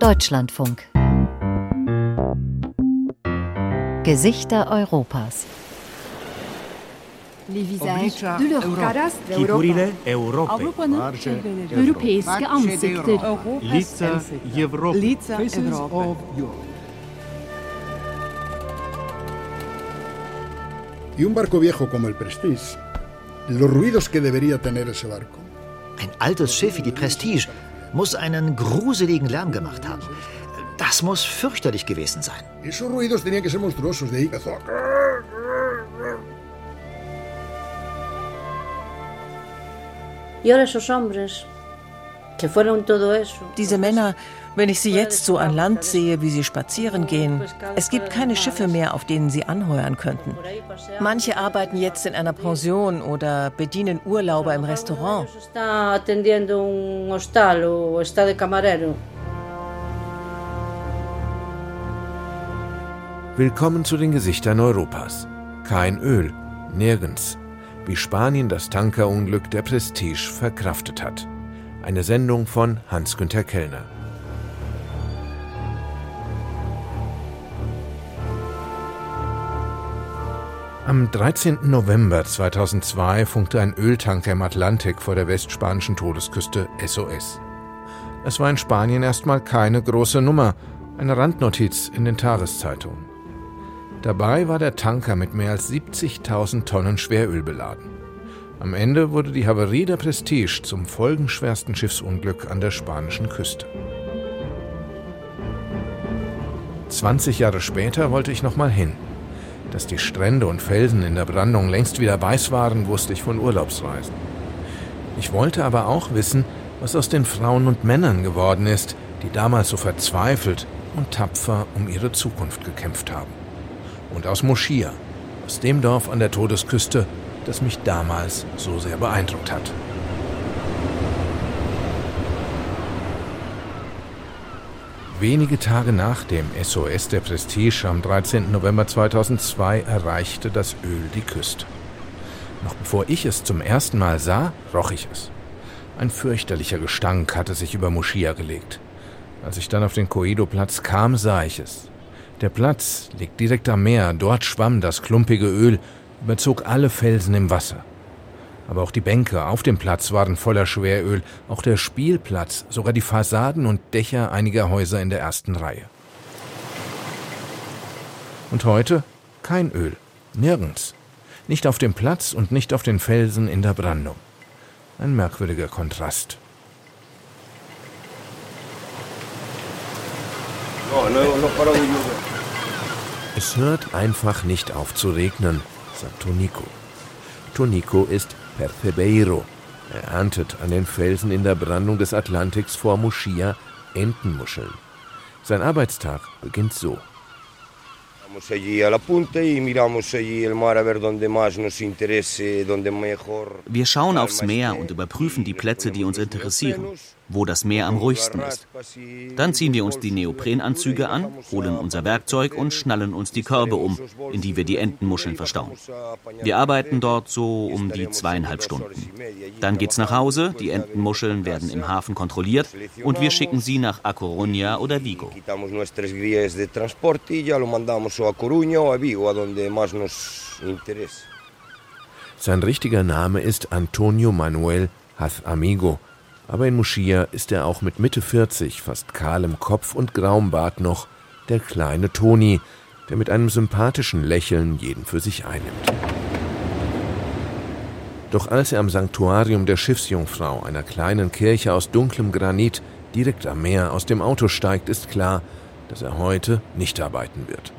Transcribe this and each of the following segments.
Deutschlandfunk. Gesichter Europas. Les visages de l'Europa. Kiburiyle Europe. Avrupa'nın Europeiske ansikter. Лица Европы. Лица Европы. Y un barco viejo como el Prestige, los ruidos que debería tener ese barco. Ein altes Schiff wie die Prestige muss einen gruseligen Lärm gemacht haben. Das muss fürchterlich gewesen sein. Esos ruidos tenían que ser monstruosos de. Diese Männer, wenn ich sie jetzt so an Land sehe, wie sie spazieren gehen, es gibt keine Schiffe mehr, auf denen sie anheuern könnten. Manche arbeiten jetzt in einer Pension oder bedienen Urlauber im Restaurant. Willkommen zu den Gesichtern Europas. Kein Öl, nirgends. Wie Spanien das Tankerunglück der Prestige verkraftet hat. Eine Sendung von Hans-Günter Kellner. Am 13. November 2002 funkte ein Öltanker im Atlantik vor der westspanischen Todesküste SOS. Es war in Spanien erstmal keine große Nummer, eine Randnotiz in den Tageszeitungen. Dabei war der Tanker mit mehr als 70.000 Tonnen Schweröl beladen. Am Ende wurde die Havarie der Prestige zum folgenschwersten Schiffsunglück an der spanischen Küste. 20 Jahre später wollte ich nochmal hin. Dass die Strände und Felsen in der Brandung längst wieder weiß waren, wusste ich von Urlaubsreisen. Ich wollte aber auch wissen, was aus den Frauen und Männern geworden ist, die damals so verzweifelt und tapfer um ihre Zukunft gekämpft haben. Und aus Moschia, aus dem Dorf an der Todesküste, das mich damals so sehr beeindruckt hat. Wenige Tage nach dem SOS der Prestige am 13. November 2002 erreichte das Öl die Küste. Noch bevor ich es zum ersten Mal sah, roch ich es. Ein fürchterlicher Gestank hatte sich über Moschia gelegt. Als ich dann auf den Coedo-Platz kam, sah ich es. Der Platz liegt direkt am Meer, dort schwamm das klumpige Öl, überzog alle Felsen im Wasser. Aber auch die Bänke auf dem Platz waren voller Schweröl, auch der Spielplatz, sogar die Fassaden und Dächer einiger Häuser in der ersten Reihe. Und heute kein Öl, nirgends. Nicht auf dem Platz und nicht auf den Felsen in der Brandung. Ein merkwürdiger Kontrast. Es hört einfach nicht auf zu regnen, sagt Tonico. Tonico ist Percebeiro. Er erntet an den Felsen in der Brandung des Atlantiks vor Moschia Entenmuscheln. Sein Arbeitstag beginnt so. Wir schauen aufs Meer und überprüfen die Plätze, die uns interessieren, wo das Meer am ruhigsten ist. Dann ziehen wir uns die Neoprenanzüge an, holen unser Werkzeug und schnallen uns die Körbe um, in die wir die Entenmuscheln verstauen. Wir arbeiten dort so um die zweieinhalb Stunden. Dann geht's nach Hause, die Entenmuscheln werden im Hafen kontrolliert und wir schicken sie nach A Coruña oder Vigo. Sein richtiger Name ist Antonio Manuel Haz Amigo, aber in Moschia ist er auch mit Mitte 40, fast kahlem Kopf und grauem Bart noch, der kleine Toni, der mit einem sympathischen Lächeln jeden für sich einnimmt. Doch als er am Sanktuarium der Schiffsjungfrau, einer kleinen Kirche aus dunklem Granit, direkt am Meer aus dem Auto steigt, ist klar, dass er heute nicht arbeiten wird.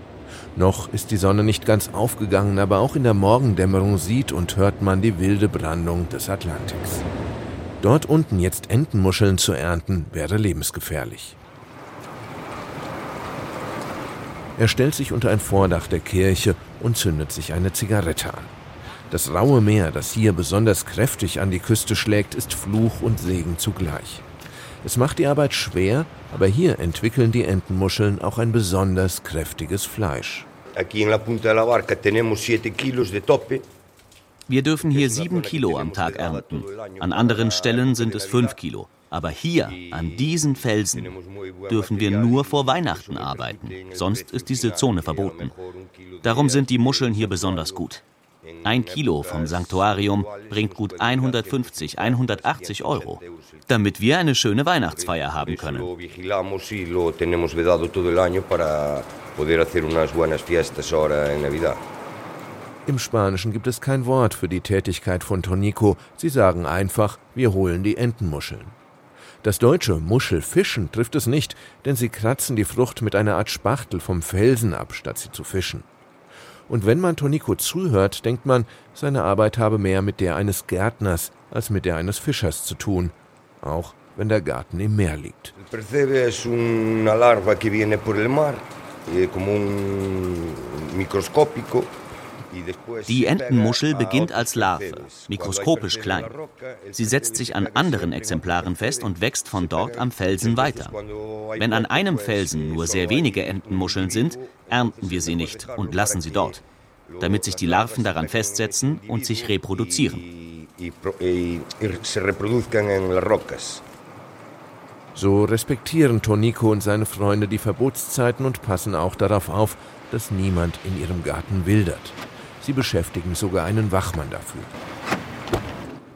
Noch ist die Sonne nicht ganz aufgegangen, aber auch in der Morgendämmerung sieht und hört man die wilde Brandung des Atlantiks. Dort unten jetzt Entenmuscheln zu ernten, wäre lebensgefährlich. Er stellt sich unter ein Vordach der Kirche und zündet sich eine Zigarette an. Das raue Meer, das hier besonders kräftig an die Küste schlägt, ist Fluch und Segen zugleich. Es macht die Arbeit schwer, aber hier entwickeln die Entenmuscheln auch ein besonders kräftiges Fleisch. Aquí en la punta de la barca tenemos 7 kilos de tope. Wir dürfen hier sieben Kilo am Tag ernten. An anderen Stellen sind es fünf Kilo. Aber hier, an diesen Felsen, dürfen wir nur vor Weihnachten arbeiten. Sonst ist diese Zone verboten. Darum sind die Muscheln hier besonders gut. Ein Kilo vom Sanktuarium bringt gut 150, 180 Euro, damit wir eine schöne Weihnachtsfeier haben können. Im Spanischen gibt es kein Wort für die Tätigkeit von Tonico. Sie sagen einfach, wir holen die Entenmuscheln. Das deutsche Muschelfischen trifft es nicht, denn sie kratzen die Frucht mit einer Art Spachtel vom Felsen ab, statt sie zu fischen. Und wenn man Tonico zuhört, denkt man, seine Arbeit habe mehr mit der eines Gärtners als mit der eines Fischers zu tun, auch wenn der Garten im Meer liegt. El die Entenmuschel beginnt als Larve, mikroskopisch klein. Sie setzt sich an anderen Exemplaren fest und wächst von dort am Felsen weiter. Wenn an einem Felsen nur sehr wenige Entenmuscheln sind, ernten wir sie nicht und lassen sie dort, damit sich die Larven daran festsetzen und sich reproduzieren. So respektieren Tonico und seine Freunde die Verbotszeiten und passen auch darauf auf, dass niemand in ihrem Garten wildert. Sie beschäftigen sogar einen Wachmann dafür.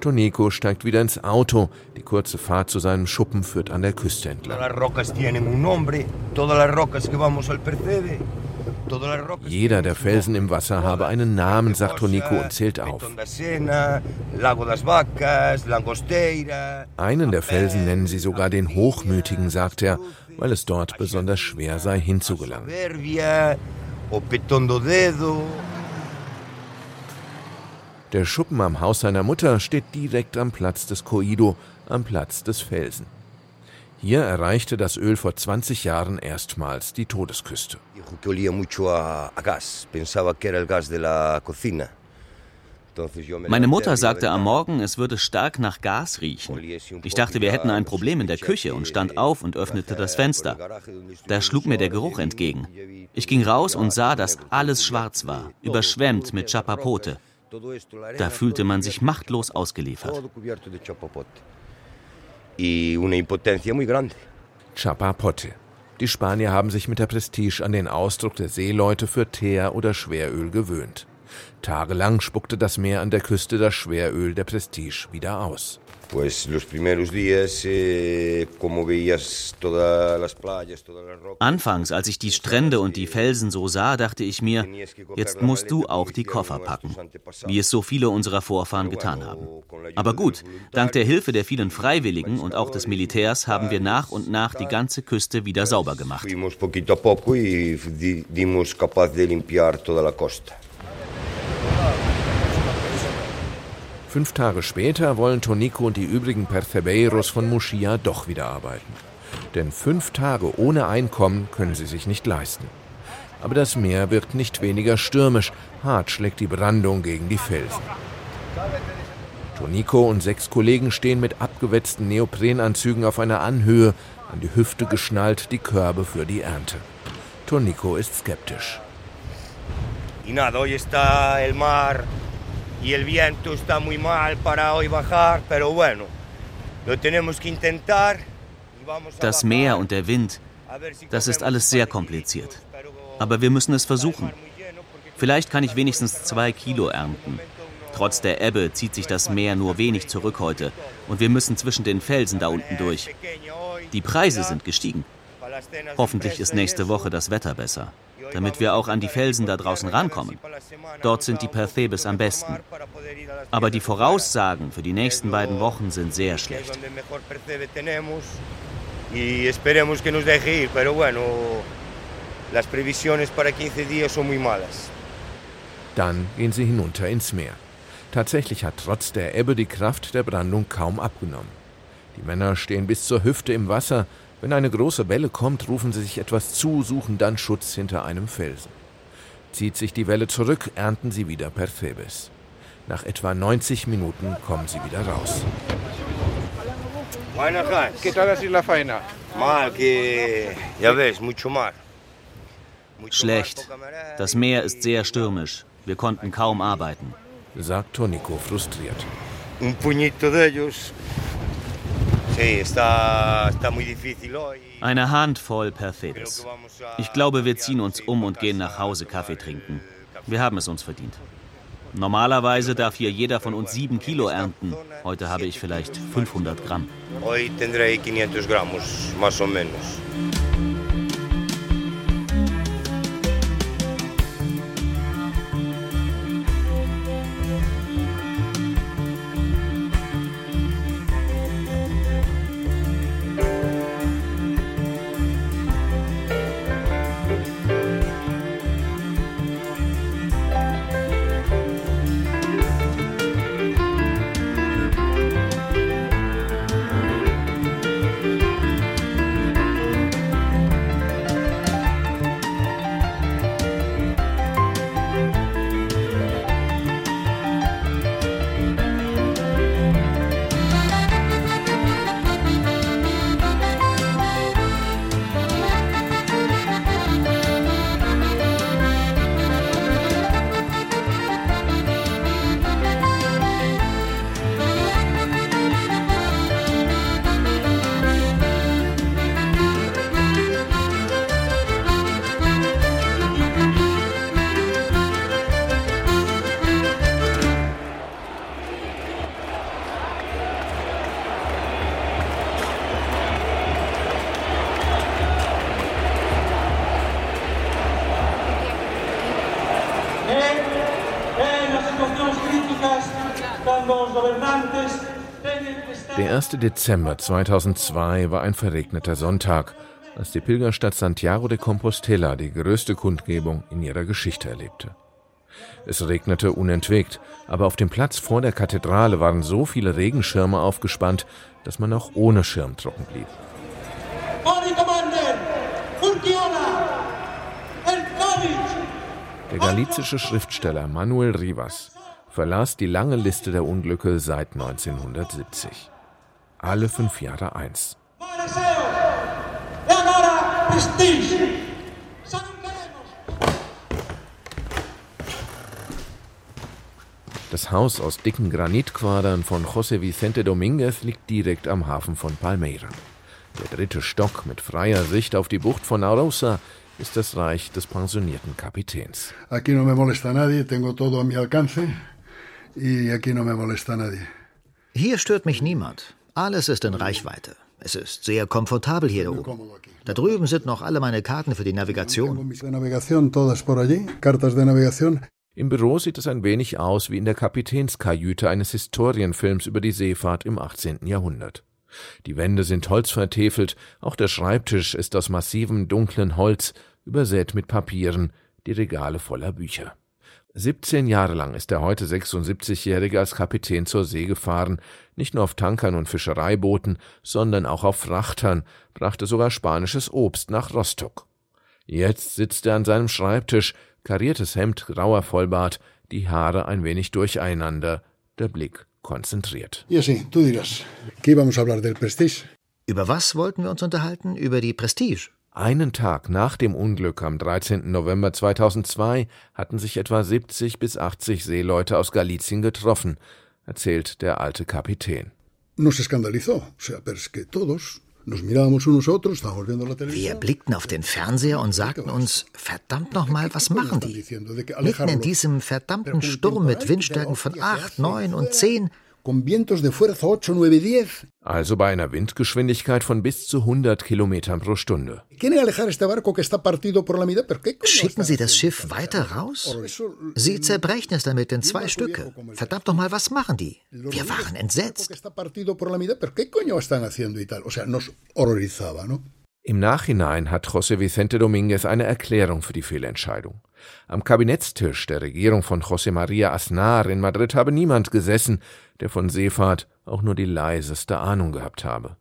Tonico steigt wieder ins Auto. Die kurze Fahrt zu seinem Schuppen führt an der Küste entlang. Jeder der Felsen im Wasser habe einen Namen, sagt Tonico und zählt auf. Einen der Felsen nennen sie sogar den Hochmütigen, sagt er, weil es dort besonders schwer sei, hinzugelangen. Der Schuppen am Haus seiner Mutter steht direkt am Platz des Coido, am Platz des Felsen. Hier erreichte das Öl vor 20 Jahren erstmals die Todesküste. Meine Mutter sagte am Morgen, es würde stark nach Gas riechen. Ich dachte, wir hätten ein Problem in der Küche und stand auf und öffnete das Fenster. Da schlug mir der Geruch entgegen. Ich ging raus und sah, dass alles schwarz war, überschwemmt mit Chapapote. Da fühlte man sich machtlos ausgeliefert. Chapapote. Die Spanier haben sich mit der Prestige an den Ausdruck der Seeleute für Teer oder Schweröl gewöhnt. Tagelang spuckte das Meer an der Küste das Schweröl der Prestige wieder aus. Anfangs, als ich die Strände und die Felsen so sah, dachte ich mir, jetzt musst du auch die Koffer packen, wie es so viele unserer Vorfahren getan haben. Aber gut, dank der Hilfe der vielen Freiwilligen und auch des Militärs haben wir nach und nach die ganze Küste wieder sauber gemacht. Fünf Tage später wollen Tonico und die übrigen Percebeiros von Muschia doch wieder arbeiten. Denn fünf Tage ohne Einkommen können sie sich nicht leisten. Aber das Meer wird nicht weniger stürmisch. Hart schlägt die Brandung gegen die Felsen. Tonico und sechs Kollegen stehen mit abgewetzten Neoprenanzügen auf einer Anhöhe, an die Hüfte geschnallt, die Körbe für die Ernte. Tonico ist skeptisch. Y nada, hoy está el mar y el viento está muy mal para hoy bajar, pero bueno, lo tenemos que intentar. Das Meer und der Wind, das ist alles sehr kompliziert. Aber wir müssen es versuchen. Vielleicht kann ich wenigstens zwei Kilo ernten. Trotz der Ebbe zieht sich das Meer nur wenig zurück heute und wir müssen zwischen den Felsen da unten durch. Die Preise sind gestiegen. Hoffentlich ist nächste Woche das Wetter besser damit wir auch an die Felsen da draußen rankommen. Dort sind die Perthebes am besten. Aber die Voraussagen für die nächsten beiden Wochen sind sehr schlecht. Dann gehen sie hinunter ins Meer. Tatsächlich hat trotz der Ebbe die Kraft der Brandung kaum abgenommen. Die Männer stehen bis zur Hüfte im Wasser wenn eine große Welle kommt, rufen sie sich etwas zu, suchen dann Schutz hinter einem Felsen. Zieht sich die Welle zurück, ernten sie wieder Percebes. Nach etwa 90 Minuten kommen sie wieder raus. Schlecht. Das Meer ist sehr stürmisch. Wir konnten kaum arbeiten. sagt Tonico frustriert. Un puñito de ellos. Sí, está, está muy difícil hoy. Eine Handvoll Perfides. Ich glaube, wir ziehen uns um und gehen nach Hause Kaffee trinken. Wir haben es uns verdient. Normalerweise darf hier jeder von uns sieben Kilo ernten. Heute habe ich vielleicht 500 Gramm. Hoy tendré 500 gramos, más o menos. 1. Dezember 2002 war ein verregneter Sonntag, als die Pilgerstadt Santiago de Compostela die größte Kundgebung in ihrer Geschichte erlebte. Es regnete unentwegt, aber auf dem Platz vor der Kathedrale waren so viele Regenschirme aufgespannt, dass man auch ohne Schirm trocken blieb. Der galizische Schriftsteller Manuel Rivas verlas die lange Liste der Unglücke seit 1970. Alle fünf Jahre eins. Das Haus aus dicken Granitquadern von José Vicente Domínguez liegt direkt am Hafen von Palmeira. Der dritte Stock mit freier Sicht auf die Bucht von Arosa ist das Reich des pensionierten Kapitäns. Aquí no me molesta nadie, tengo todo a mi alcance y aquí no me molesta nadie. Hier stört mich niemand. Alles ist in Reichweite. Es ist sehr komfortabel hier oben. Da drüben sind noch alle meine Karten für die Navigation. Im Büro sieht es ein wenig aus wie in der Kapitänskajüte eines Historienfilms über die Seefahrt im 18. Jahrhundert. Die Wände sind holzvertefelt, auch der Schreibtisch ist aus massivem dunklen Holz, übersät mit Papieren, die Regale voller Bücher. 17 Jahre lang ist der heute 76-Jährige als Kapitän zur See gefahren, nicht nur auf Tankern und Fischereibooten, sondern auch auf Frachtern, brachte sogar spanisches Obst nach Rostock. Jetzt sitzt er an seinem Schreibtisch, kariertes Hemd, grauer Vollbart, die Haare ein wenig durcheinander, der Blick konzentriert. Y así, tú dirás, ¿qué íbamos a hablar del Prestige? Über was wollten wir uns unterhalten? Über die Prestige. Einen Tag nach dem Unglück am 13. November 2002 hatten sich etwa 70 bis 80 Seeleute aus Galizien getroffen, erzählt der alte Kapitän. Nos escandalizó, o sea, pero es que todos wir blickten auf den Fernseher und sagten uns, verdammt nochmal, was machen die? Mitten in diesem verdammten Sturm mit Windstärken von 8, 9 und 10 also bei einer Windgeschwindigkeit von bis zu 100 Kilometern pro Stunde. Schicken Sie das Schiff weiter raus? Sie zerbrechen es damit in zwei Stücke. Verdammt doch mal, was machen die? Wir waren entsetzt. Im Nachhinein hat José Vicente Domínguez eine Erklärung für die Fehlentscheidung. Am Kabinettstisch der Regierung von José María Aznar in Madrid habe niemand gesessen, der von Seefahrt auch nur die leiseste Ahnung gehabt habe.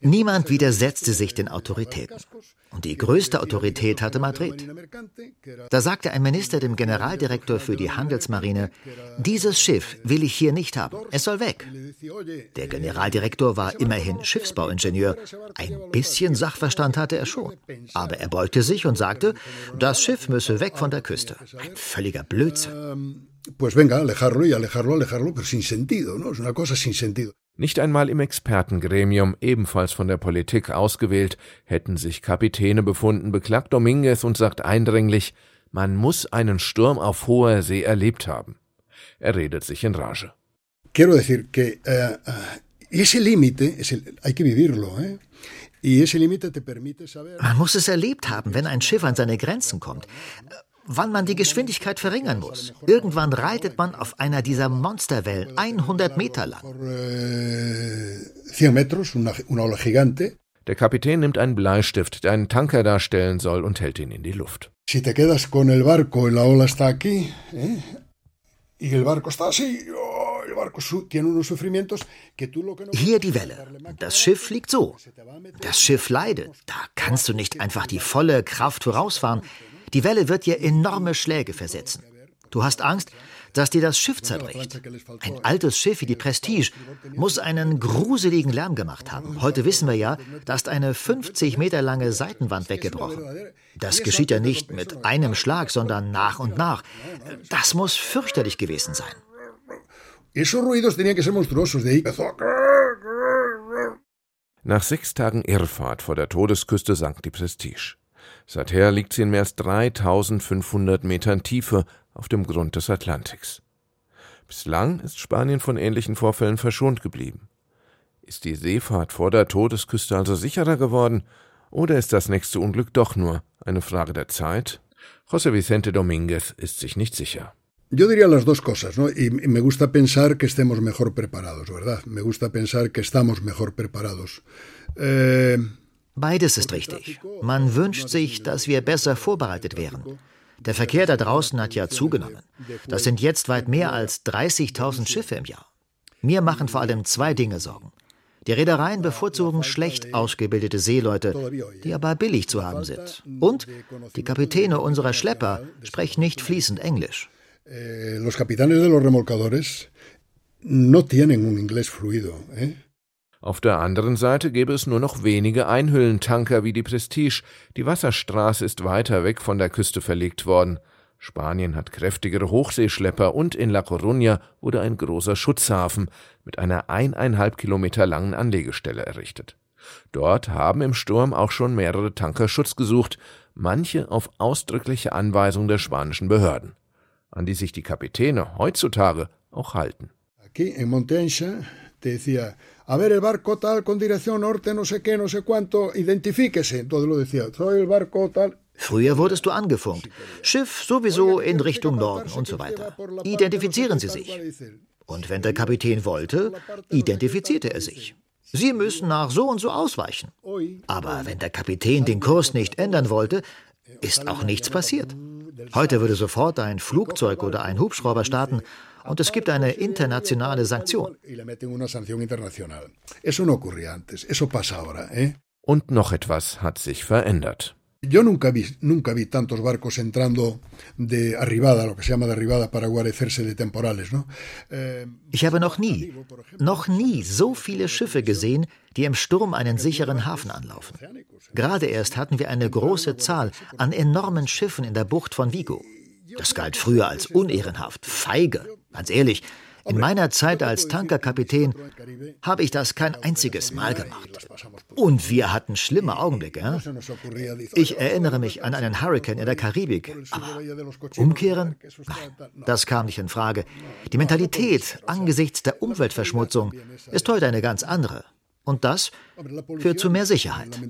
Niemand widersetzte sich den Autoritäten. Und die größte Autorität hatte Madrid. Da sagte ein Minister dem Generaldirektor für die Handelsmarine, dieses Schiff will ich hier nicht haben, es soll weg. Der Generaldirektor war immerhin Schiffsbauingenieur. Ein bisschen Sachverstand hatte er schon. Aber er beugte sich und sagte, das Schiff müsse weg von der Küste. Ein völliger Blödsinn sentido. Nicht einmal im Expertengremium, ebenfalls von der Politik ausgewählt, hätten sich Kapitäne befunden, beklagt Dominguez und sagt eindringlich, man muss einen Sturm auf hoher See erlebt haben. Er redet sich in Rage. Quiero decir que uh, ese límite, hay que vivirlo, ¿eh? Man muss es erlebt haben, wenn ein Schiff an seine Grenzen kommt wann man die Geschwindigkeit verringern muss. Irgendwann reitet man auf einer dieser Monsterwellen, 100 Meter lang. Der Kapitän nimmt einen Bleistift, der einen Tanker darstellen soll, und hält ihn in die Luft. Si te quedas con el barco y la ola está aquí, eh, y el barco está así, oh, Hier die Welle. Das Schiff fliegt so. Das Schiff leidet. Da kannst du nicht einfach die volle Kraft vorausfahren. Die Welle wird dir enorme Schläge versetzen. Du hast Angst, dass dir das Schiff zerbricht. Ein altes Schiff wie die Prestige muss einen gruseligen Lärm gemacht haben. Heute wissen wir ja, da ist eine 50 Meter lange Seitenwand weggebrochen. Das geschieht ja nicht mit einem Schlag, sondern nach und nach. Das muss fürchterlich gewesen sein. Nach sechs Tagen Irrfahrt vor der Todesküste sank die Prestige. Seither liegt sie in mehr als 3500 Metern Tiefe auf dem Grund des Atlantiks. Bislang ist Spanien von ähnlichen Vorfällen verschont geblieben. Ist die Seefahrt vor der Todesküste also sicherer geworden, oder ist das nächste Unglück doch nur eine Frage der Zeit? José Vicente Domínguez ist sich nicht sicher. Yo diría las dos cosas, ¿no? Y me gusta pensar que estemos mejor preparados, ¿verdad? Me gusta pensar que estamos mejor preparados. Eh, Beides ist richtig. Man wünscht sich, dass wir besser vorbereitet wären. Der Verkehr da draußen hat ja zugenommen. Das sind jetzt weit mehr als 30.000 Schiffe im Jahr. Mir machen vor allem zwei Dinge Sorgen. Die Reedereien bevorzugen schlecht ausgebildete Seeleute, die aber billig zu haben sind. Und die Kapitäne unserer Schlepper sprechen nicht fließend Englisch. Eh, los capitanes de los remolcadores no tienen un inglés fluido. Auf der anderen Seite gäbe es nur noch wenige Einhüllentanker wie die Prestige. Die Wasserstraße ist weiter weg von der Küste verlegt worden. Spanien hat kräftigere Hochseeschlepper und in La Coruña wurde ein großer Schutzhafen mit einer eineinhalb Kilometer langen Anlegestelle errichtet. Dort haben im Sturm auch schon mehrere Tanker Schutz gesucht, manche auf ausdrückliche Anweisung der spanischen Behörden, an die sich die Kapitäne heutzutage auch halten. Aquí en Montencha te decía, a ver el barco tal con dirección norte, no sé qué, no sé cuánto, identifíquese. Entonces lo decía, soy el barco tal. Früher wurdest du angefunkt. Schiff sowieso in Richtung Norden und so weiter. Identifizieren Sie sich. Und wenn der Kapitän wollte, identifizierte er sich. Sie müssen nach so und so ausweichen. Aber wenn der Kapitän den Kurs nicht ändern wollte, ist auch nichts passiert. Heute würde sofort ein Flugzeug oder ein Hubschrauber starten und es gibt eine internationale Sanktion. ¿eh? Und noch etwas hat sich verändert. Yo nunca vi, nunca vi tantos barcos entrando de arribada, lo que se llama de arribada, para guarecerse de temporales, ¿no? Eh, ich habe noch nie, noch nie so viele Schiffe gesehen, die im Sturm einen sicheren Hafen anlaufen. Gerade erst hatten wir eine große Zahl an enormen Schiffen in der Bucht von Vigo. Das galt früher als unehrenhaft, feige. Ganz ehrlich, in meiner Zeit als Tankerkapitän habe ich das kein einziges Mal gemacht. Und wir hatten schlimme Augenblicke. Ich erinnere mich an einen Hurricane in der Karibik. Aber umkehren? Das kam nicht in Frage. Die Mentalität angesichts der Umweltverschmutzung ist heute eine ganz andere. Und das führt zu mehr Sicherheit.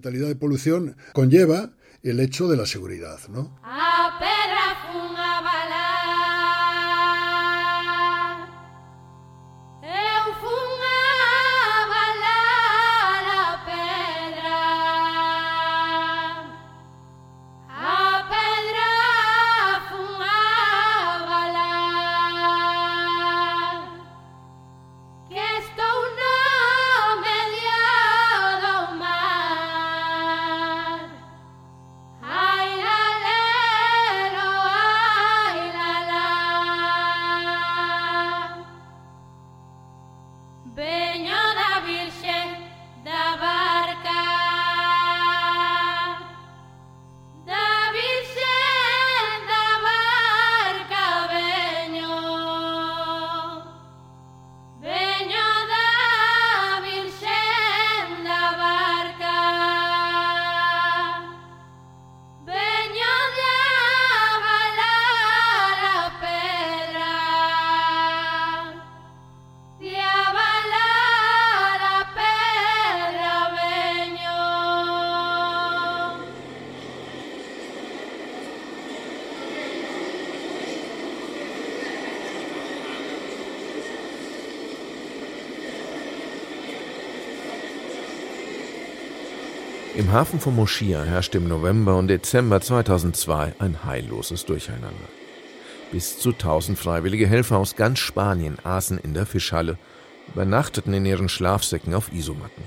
Im Hafen von Moschia herrscht im November und Dezember 2002 ein heilloses Durcheinander. Bis zu 1000 freiwillige Helfer aus ganz Spanien aßen in der Fischhalle, übernachteten in ihren Schlafsäcken auf Isomatten.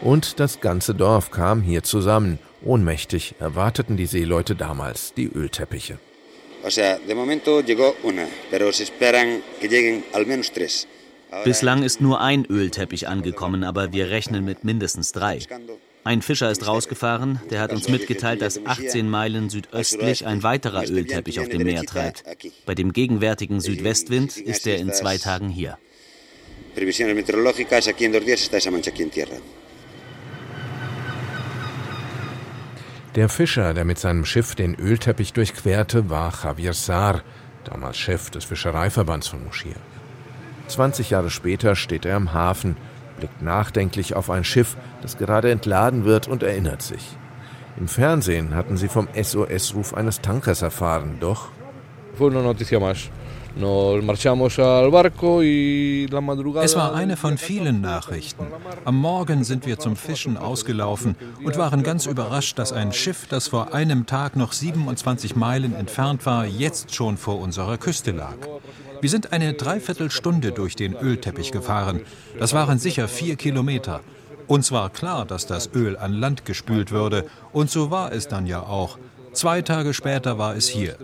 Und das ganze Dorf kam hier zusammen. Ohnmächtig erwarteten die Seeleute damals die Ölteppiche. Bislang ist nur ein Ölteppich angekommen, aber wir rechnen mit mindestens drei. Ein Fischer ist rausgefahren, der hat uns mitgeteilt, dass 18 Meilen südöstlich ein weiterer Ölteppich auf dem Meer treibt. Bei dem gegenwärtigen Südwestwind ist er in zwei Tagen hier. Der Fischer, der mit seinem Schiff den Ölteppich durchquerte, war Javier Saar, damals Chef des Fischereiverbands von Moschir. 20 Jahre später steht er im Hafen, blickt nachdenklich auf ein Schiff, das gerade entladen wird und erinnert sich. Im Fernsehen hatten sie vom SOS-Ruf eines Tankers erfahren, doch es war eine von vielen Nachrichten. Am Morgen sind wir zum Fischen ausgelaufen und waren ganz überrascht, dass ein Schiff, das vor einem Tag noch 27 Meilen entfernt war, jetzt schon vor unserer Küste lag. Wir sind eine Dreiviertelstunde durch den Ölteppich gefahren. Das waren sicher vier Kilometer. Uns war klar, dass das Öl an Land gespült würde. Und so war es dann ja auch. Zwei Tage später war es hier.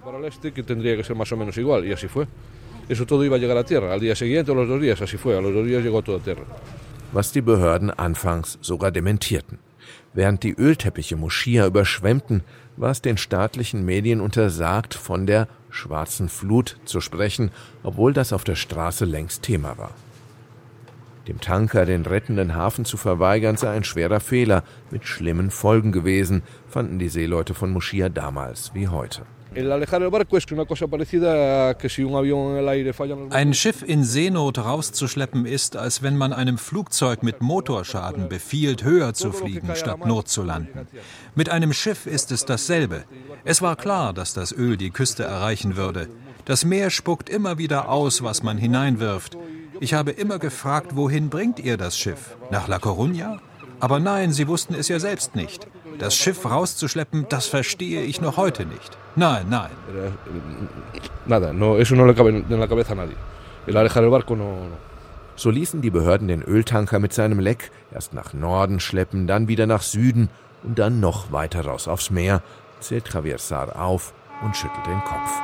Was die Behörden anfangs sogar dementierten. Während die Ölteppiche Moschia überschwemmten, war es den staatlichen Medien untersagt, von der schwarzen Flut zu sprechen, obwohl das auf der Straße längst Thema war. Dem Tanker den rettenden Hafen zu verweigern sei ein schwerer Fehler mit schlimmen Folgen gewesen, fanden die Seeleute von Moschia damals wie heute. Ein Schiff in Seenot rauszuschleppen ist, als wenn man einem Flugzeug mit Motorschaden befiehlt, höher zu fliegen, statt Not zu landen. Mit einem Schiff ist es dasselbe. Es war klar, dass das Öl die Küste erreichen würde. Das Meer spuckt immer wieder aus, was man hineinwirft. Ich habe immer gefragt, wohin bringt ihr das Schiff? Nach La Coruña? Aber nein, sie wussten es ja selbst nicht. Das Schiff rauszuschleppen, das verstehe ich noch heute nicht. Nein, nein. So ließen die Behörden den Öltanker mit seinem Leck erst nach Norden schleppen, dann wieder nach Süden und dann noch weiter raus aufs Meer, zählt Javier Sar auf und schüttelt den Kopf.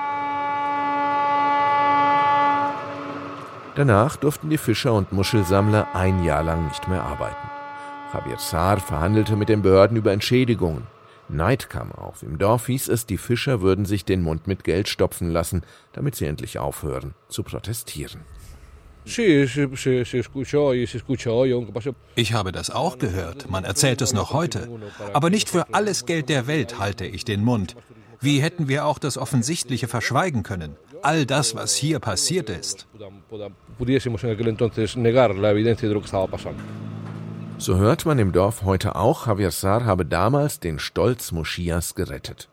Danach durften die Fischer und Muschelsammler ein Jahr lang nicht mehr arbeiten. Javier Saar verhandelte mit den Behörden über Entschädigungen. Neid kam auf. Im Dorf hieß es, die Fischer würden sich den Mund mit Geld stopfen lassen, damit sie endlich aufhören zu protestieren. Ich habe das auch gehört. Man erzählt es noch heute. Aber nicht für alles Geld der Welt halte ich den Mund. Wie hätten wir auch das Offensichtliche verschweigen können? All das, was hier passiert ist. So hört man im Dorf heute auch, Javier Sar habe damals den Stolz Moschias gerettet,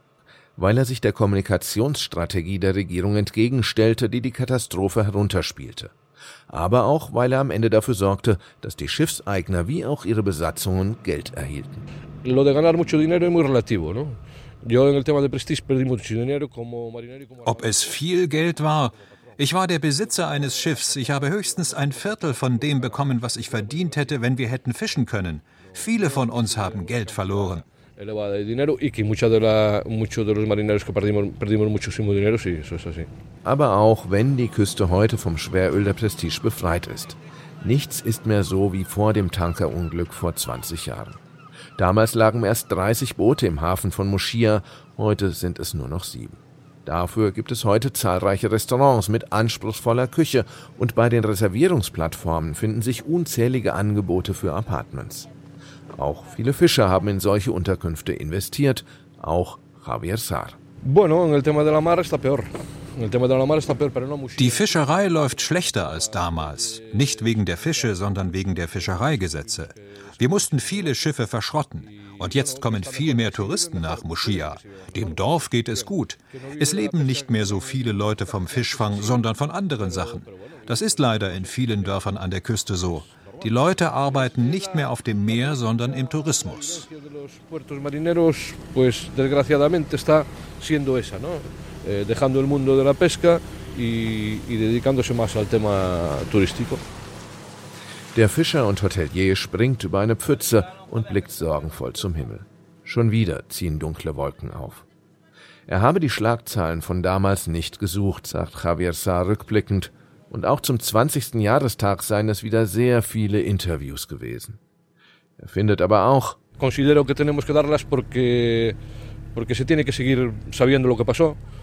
weil er sich der Kommunikationsstrategie der Regierung entgegenstellte, die die Katastrophe herunterspielte. Aber auch, weil er am Ende dafür sorgte, dass die Schiffseigner wie auch ihre Besatzungen Geld erhielten. Lo de ganar mucho dinero es muy relativo, ¿no? Ob es viel Geld war? Ich war der Besitzer eines Schiffs. Ich habe höchstens ein Viertel von dem bekommen, was ich verdient hätte, wenn wir hätten fischen können. Viele von uns haben Geld verloren. Aber auch wenn die Küste heute vom Schweröl der Prestige befreit ist, nichts ist mehr so wie vor dem Tankerunglück vor 20 Jahren. Damals lagen erst 30 Boote im Hafen von Moschia, heute sind es nur noch sieben. Dafür gibt es heute zahlreiche Restaurants mit anspruchsvoller Küche und bei den Reservierungsplattformen finden sich unzählige Angebote für Apartments. Auch viele Fischer haben in solche Unterkünfte investiert, auch Javier Sar. Die Fischerei läuft schlechter als damals, nicht wegen der Fische, sondern wegen der Fischereigesetze. Wir mussten viele Schiffe verschrotten. Und jetzt kommen viel mehr Touristen nach Moschia. Dem Dorf geht es gut. Es leben nicht mehr so viele Leute vom Fischfang, sondern von anderen Sachen. Das ist leider in vielen Dörfern an der Küste so. Die Leute arbeiten nicht mehr auf dem Meer, sondern im Tourismus. Eh, dejando el mundo de la pesca y, y dedicándose más al tema turístico. Der Fischer und Hotelier springt über eine Pfütze und blickt sorgenvoll zum Himmel. Schon wieder ziehen dunkle Wolken auf. Er habe die Schlagzeilen von damals nicht gesucht, sagt Javier Sá rückblickend, und auch zum 20. Jahrestag seien es wieder sehr viele Interviews gewesen. Er findet aber auch, Considero que tenemos que darlas porque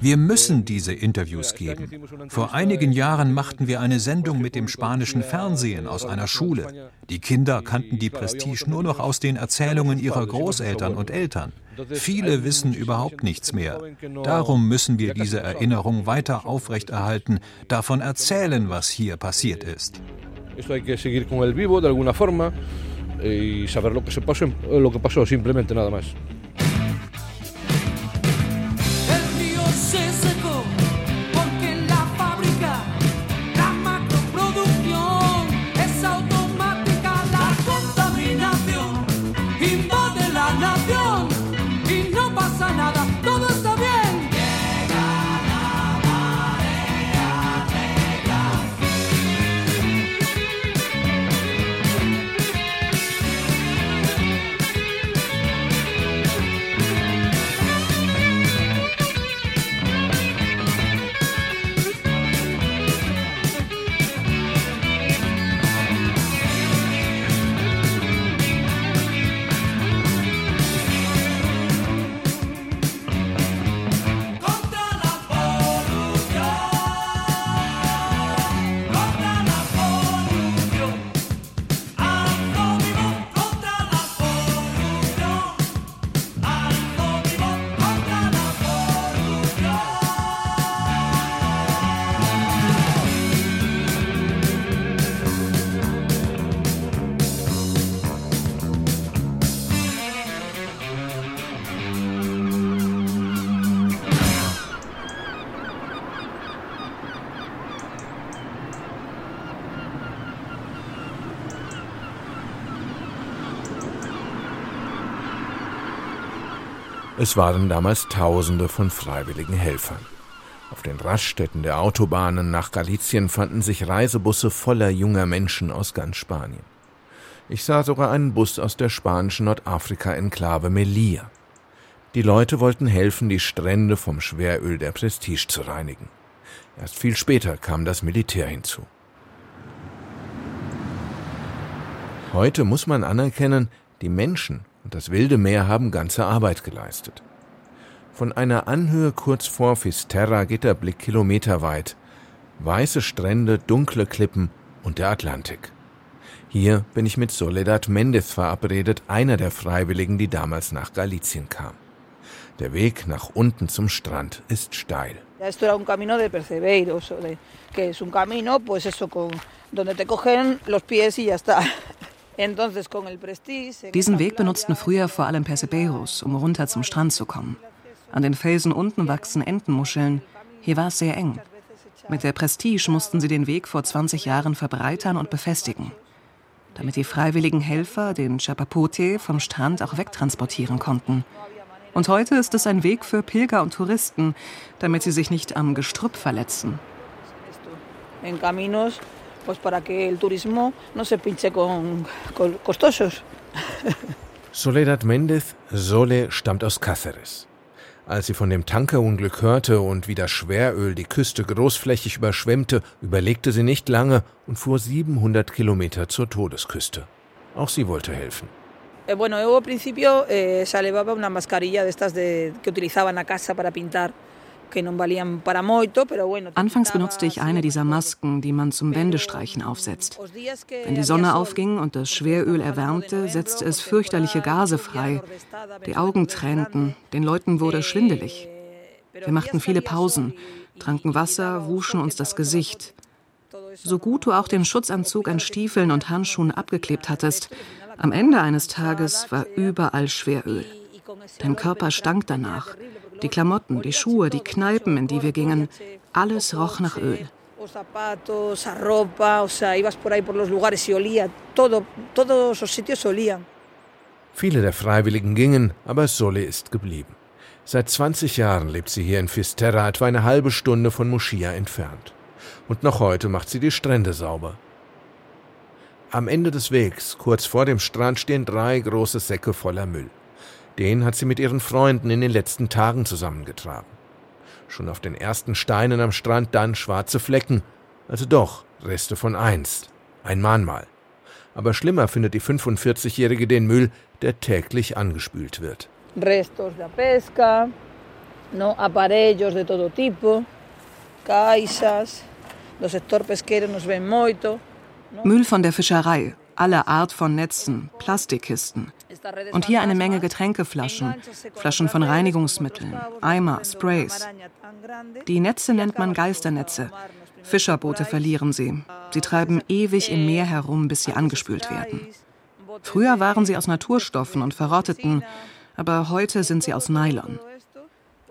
wir müssen diese Interviews geben. Vor einigen Jahren machten wir eine Sendung mit dem spanischen Fernsehen aus einer Schule. Die Kinder kannten die Prestige nur noch aus den Erzählungen ihrer Großeltern und Eltern. Viele wissen überhaupt nichts mehr. Darum müssen wir diese Erinnerung weiter aufrechterhalten, davon erzählen, was hier passiert ist. Esto hay que seguir con el vivo de alguna forma y saber lo que se pasó, lo que pasó simplemente nada más. Es waren damals Tausende von freiwilligen Helfern. Auf den Raststätten der Autobahnen nach Galizien fanden sich Reisebusse voller junger Menschen aus ganz Spanien. Ich sah sogar einen Bus aus der spanischen Nordafrika-Enklave Melilla. Die Leute wollten helfen, die Strände vom Schweröl der Prestige zu reinigen. Erst viel später kam das Militär hinzu. Heute muss man anerkennen, die Menschen und das wilde Meer haben ganze Arbeit geleistet. Von einer Anhöhe kurz vor Fisterra geht der Blick kilometerweit. Weiße Strände, dunkle Klippen und der Atlantik. Hier bin ich mit Soledad Mendez verabredet, einer der Freiwilligen, die damals nach Galizien kam. Der Weg nach unten zum Strand ist steil. Esto. Diesen Weg benutzten früher vor allem Persebeiros, um runter zum Strand zu kommen. An den Felsen unten wachsen Entenmuscheln. Hier war es sehr eng. Mit der Prestige mussten sie den Weg vor 20 Jahren verbreitern und befestigen, damit die freiwilligen Helfer den Chapapote vom Strand auch wegtransportieren konnten. Und heute ist es ein Weg für Pilger und Touristen, damit sie sich nicht am Gestrüpp verletzen. En caminos pues para que el turismo no se pinche con, con costosos. Soledad Mendez Sole stammt aus Cáceres. Als sie von dem Tankerunglück hörte und wie das Schweröl die Küste großflächig überschwemmte, überlegte sie nicht lange und fuhr 700 Kilometer zur Todesküste. Auch sie wollte helfen. Eh, bueno, yo al principio eh, se llevaba una mascarilla de estas de, que utilizaban a casa para pintar. Anfangs benutzte ich eine dieser Masken, die man zum Wendestreichen aufsetzt. Wenn die Sonne aufging und das Schweröl erwärmte, setzte es fürchterliche Gase frei. Die Augen tränten, den Leuten wurde schwindelig. Wir machten viele Pausen, tranken Wasser, wuschen uns das Gesicht. So gut du auch den Schutzanzug an Stiefeln und Handschuhen abgeklebt hattest, am Ende eines Tages war überall Schweröl. Dein Körper stank danach. Die Klamotten, die Schuhe, die Kneipen, in die wir gingen, alles roch nach Öl. Viele der Freiwilligen gingen, aber Sole ist geblieben. Seit 20 Jahren lebt sie hier in Fisterra, etwa eine halbe Stunde von Moschia entfernt. Und noch heute macht sie die Strände sauber. Am Ende des Wegs, kurz vor dem Strand, stehen drei große Säcke voller Müll. Den hat sie mit ihren Freunden in den letzten Tagen zusammengetragen. Schon auf den ersten Steinen am Strand dann schwarze Flecken, also doch Reste von einst, ein Mahnmal. Aber schlimmer findet die 45-Jährige den Müll, der täglich angespült wird. Restos de pesca, no aparellos de todo tipo, caixas, do sector pesqueiro nos ven moito. Müll von der Fischerei, aller Art von Netzen, Plastikkisten. Und hier eine Menge Getränkeflaschen, Flaschen von Reinigungsmitteln, Eimer, Sprays. Die Netze nennt man Geisternetze. Fischerboote verlieren sie. Sie treiben ewig im Meer herum, bis sie angespült werden. Früher waren sie aus Naturstoffen und verrotteten, aber heute sind sie aus Nylon.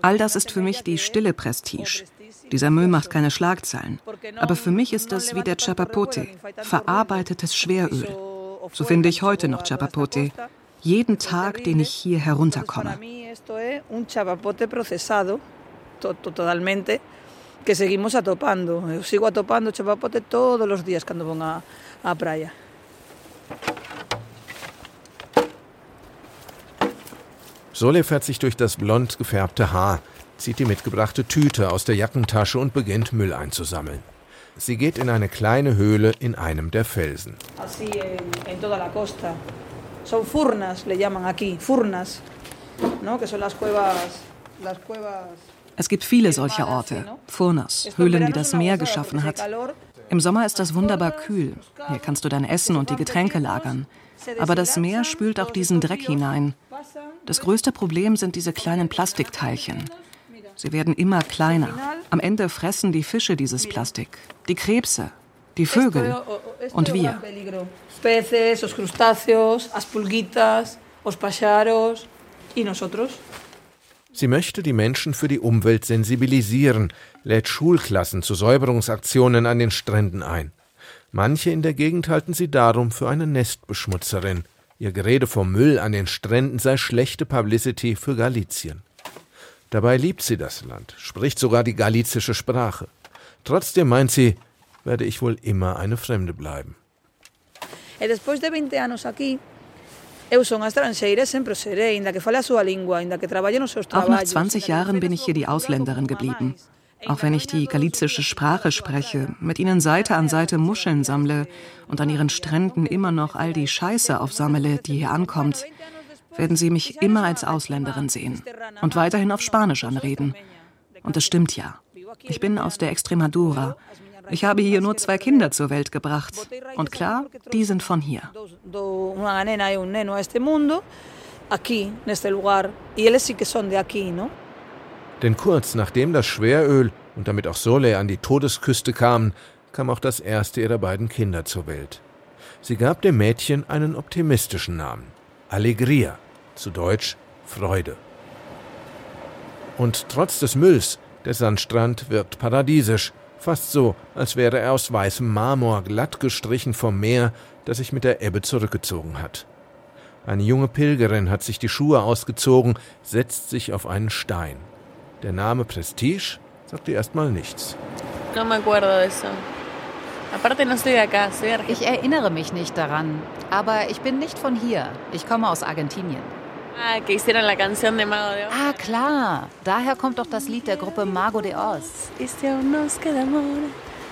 All das ist für mich die stille Prestige. Dieser Müll macht keine Schlagzeilen. Aber für mich ist es wie der Chapapote, verarbeitetes Schweröl. So finde ich heute noch Chapapote, jeden Tag, den ich hier herunterkomme. que seguimos atopando. Eu sigo atopando chapapote todos los días cuando vou a, a praia. Sole fährt sich durch das blond gefärbte Haar, zieht die mitgebrachte Tüte aus der Jackentasche und beginnt Müll einzusammeln. Sie geht in eine kleine Höhle in einem der Felsen. Es gibt viele solcher Orte, Furnas, Höhlen, die das Meer geschaffen hat. Im Sommer ist das wunderbar kühl. Hier kannst du dein Essen und die Getränke lagern. Aber das Meer spült auch diesen Dreck hinein. Das größte Problem sind diese kleinen Plastikteilchen. Sie werden immer kleiner. Am Ende fressen die Fische dieses Plastik, die Krebse, die Vögel und wir. Sie möchte die Menschen für die Umwelt sensibilisieren, lädt Schulklassen zu Säuberungsaktionen an den Stränden ein. Manche in der Gegend halten sie darum für eine Nestbeschmutzerin. Ihr Gerede vom Müll an den Stränden sei schlechte Publicity für Galizien. Dabei liebt sie das Land, spricht sogar die galizische Sprache. Trotzdem meint sie, werde ich wohl immer eine Fremde bleiben. Después de 20 años aquí, auch nach 20 Jahren bin ich hier die Ausländerin geblieben. Auch wenn ich die galizische Sprache spreche, mit ihnen Seite an Seite Muscheln sammle und an ihren Stränden immer noch all die Scheiße aufsammle, die hier ankommt, werden sie mich immer als Ausländerin sehen und weiterhin auf Spanisch anreden. Und es stimmt ja. Ich bin aus der Extremadura ich habe hier nur zwei Kinder zur Welt gebracht. Und klar, die sind von hier. Denn kurz nachdem das Schweröl und damit auch Sole an die Todesküste kamen, kam auch das erste ihrer beiden Kinder zur Welt. Sie gab dem Mädchen einen optimistischen Namen. Alegria, zu Deutsch Freude. Und trotz des Mülls, der Sandstrand wird paradiesisch, fast so, als wäre er aus weißem Marmor glatt gestrichen vom Meer, das sich mit der Ebbe zurückgezogen hat. Eine junge Pilgerin hat sich die Schuhe ausgezogen, setzt sich auf einen Stein. Der Name Prestige sagt ihr erstmal nichts. Ich erinnere mich nicht daran, aber ich bin nicht von hier. Ich komme aus Argentinien. Ah, que hicieron la canción de Mago de Oz. Ah, klar. Daher kommt doch das Lied der Gruppe Mago de Oz. Ist ja nos queda amor,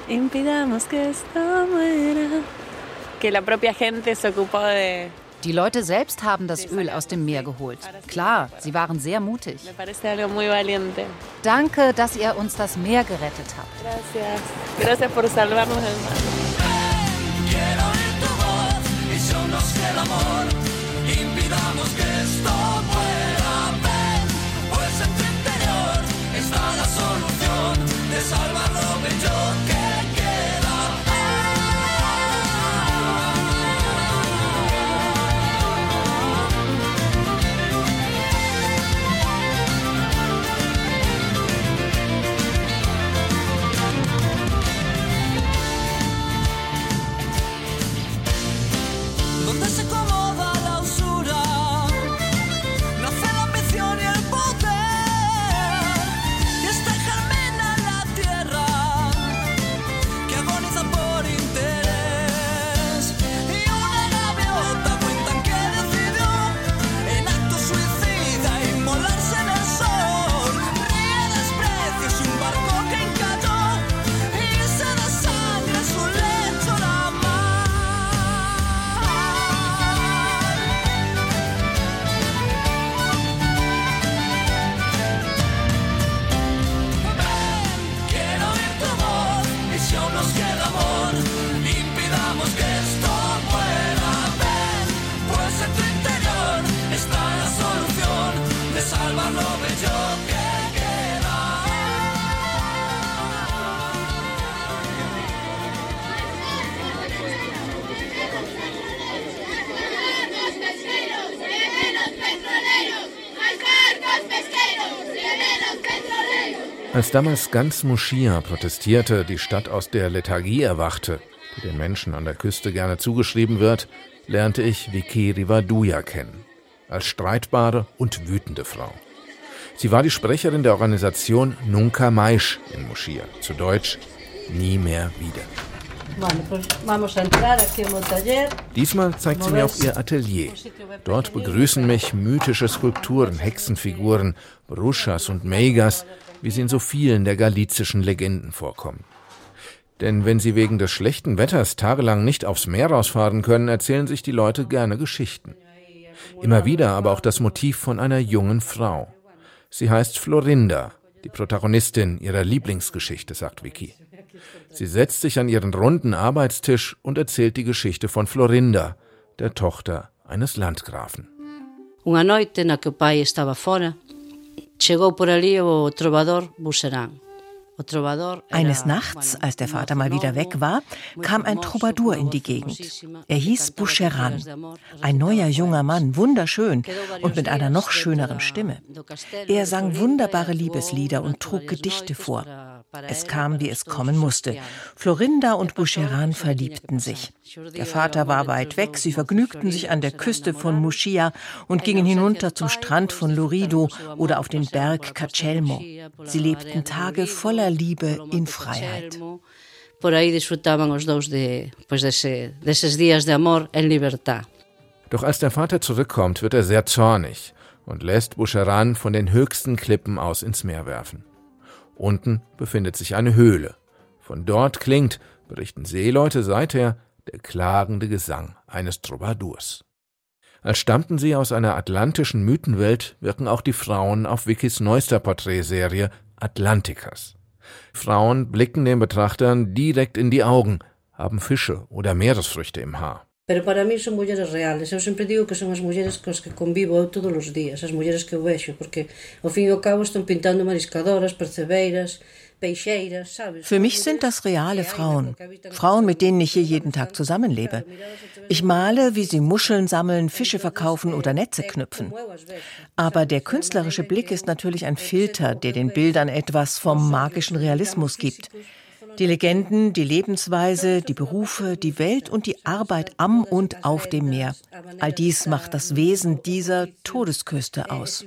impidamos que esto muera. Que la propia gente se ocupó de die Leute selbst haben das Öl aus dem Meer geholt. Klar, sie waren sehr mutig. Danke, dass ihr uns das Meer gerettet habt. Salvarlo, que yo Als damals ganz Moschia protestierte, die Stadt aus der Lethargie erwachte, die den Menschen an der Küste gerne zugeschrieben wird, lernte ich Vicky Rivaduja kennen. Als streitbare und wütende Frau. Sie war die Sprecherin der Organisation Nunca Maisch in Moschia, zu Deutsch Nie mehr wieder. Diesmal zeigt sie mir auch ihr Atelier. Dort begrüßen mich mythische Skulpturen, Hexenfiguren, Bruschas und Megas, wie sie in so vielen der galizischen Legenden vorkommen. Denn wenn sie wegen des schlechten Wetters tagelang nicht aufs Meer rausfahren können, erzählen sich die Leute gerne Geschichten. Immer wieder aber auch das Motiv von einer jungen Frau. Sie heißt Florinda, die Protagonistin ihrer Lieblingsgeschichte, sagt Vicky. Sie setzt sich an ihren runden Arbeitstisch und erzählt die Geschichte von Florinda, der Tochter eines Landgrafen. Unha noite na que o pai estaba fora, chegou por ali o trovador Buserán. Eines Nachts, als der Vater mal wieder weg war, kam ein Troubadour in die Gegend. Er hieß Boucheran. Ein neuer junger Mann, wunderschön und mit einer noch schöneren Stimme. Er sang wunderbare Liebeslieder und trug Gedichte vor. Es kam, wie es kommen musste. Florinda und Boucheran verliebten sich. Der Vater war weit weg, sie vergnügten sich an der Küste von Muschia und gingen hinunter zum Strand von Lorido oder auf den Berg Cacelmo. Sie lebten Tage voller Liebe in Freiheit. Por aí disfrutaban os dous de, pues desse, desses días de amor en libertad. Doch als der Vater zurückkommt, wird er sehr zornig und lässt Boucheran von den höchsten Klippen aus ins Meer werfen. Unten befindet sich eine Höhle. Von dort klingt, berichten Seeleute seither, der klagende Gesang eines Troubadours. Als stammten sie aus einer atlantischen Mythenwelt, wirken auch die Frauen auf Vickys neuester Porträtserie Atlantikas. Frauen blicken den Betrachtern direkt in die Augen, haben Fische oder Meeresfrüchte im Haar. Pero para mí son mulleres reales. Eu sempre digo que son as mulleres cos que convivo todos os días, as mulleres que eu porque ao fin e ao cabo están pintando mariscadoras, percebeiras? Für mich sind das reale Frauen. Frauen, mit denen ich hier jeden Tag zusammenlebe. Ich male, wie sie Muscheln sammeln, Fische verkaufen oder Netze knüpfen. Aber der künstlerische Blick ist natürlich ein Filter, der den Bildern etwas vom magischen Realismus gibt. Die Legenden, die Lebensweise, die Berufe, die Welt und die Arbeit am und auf dem Meer. All dies macht das Wesen dieser Todesküste aus.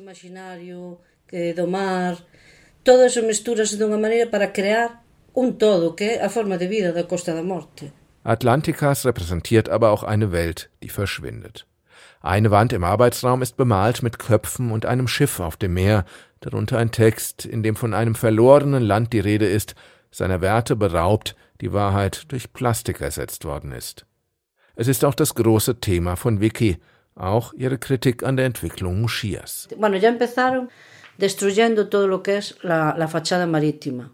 Todo eso misturase de unha maneira para crear un todo que é a forma de vida da Costa da Morte. Atlantikas repräsentiert aber auch eine Welt, die verschwindet. Eine Wand im Arbeitsraum ist bemalt mit Köpfen und einem Schiff auf dem Meer, darunter ein Text, in dem von einem verlorenen Land die Rede ist, seiner Werte beraubt, die Wahrheit durch Plastik ersetzt worden ist. Es ist auch das große Thema von Vicky, auch ihre Kritik an der Entwicklung Muschias. Bueno, ya empezaron destruyendo todo lo que es la, la fachada marítima.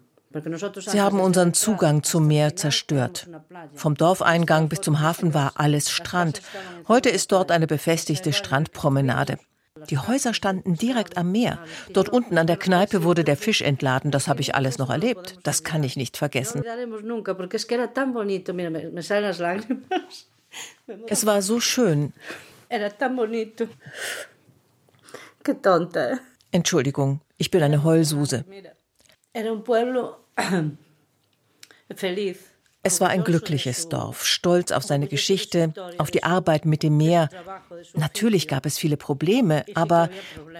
Sie haben unseren Zugang zum Meer zerstört. Vom Dorfeingang bis zum Hafen war alles Strand. Heute ist dort eine befestigte Strandpromenade. Die Häuser standen direkt am Meer. Dort unten an der Kneipe wurde der Fisch entladen. Das habe ich alles noch erlebt. Das kann ich nicht vergessen. Es war so schön. Entschuldigung, ich bin eine Heulsuse. Es war ein glückliches Dorf, stolz auf seine Geschichte, auf die Arbeit mit dem Meer. Natürlich gab es viele Probleme, aber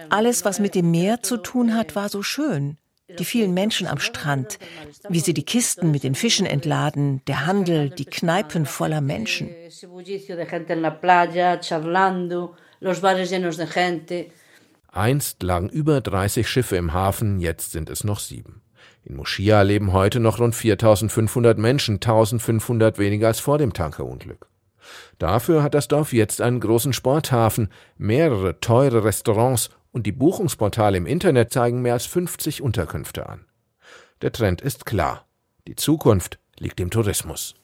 alles, was mit dem Meer zu tun hat, war so schön. Die vielen Menschen am Strand, wie sie die Kisten mit den Fischen entladen, der Handel, die Kneipen voller Menschen. Einst lagen über 30 Schiffe im Hafen, jetzt sind es noch sieben. In Moschia leben heute noch rund 4500 Menschen, 1500 weniger als vor dem Tankerunglück. Dafür hat das Dorf jetzt einen großen Sporthafen, mehrere teure Restaurants und die Buchungsportale im Internet zeigen mehr als 50 Unterkünfte an. Der Trend ist klar. Die Zukunft liegt im Tourismus.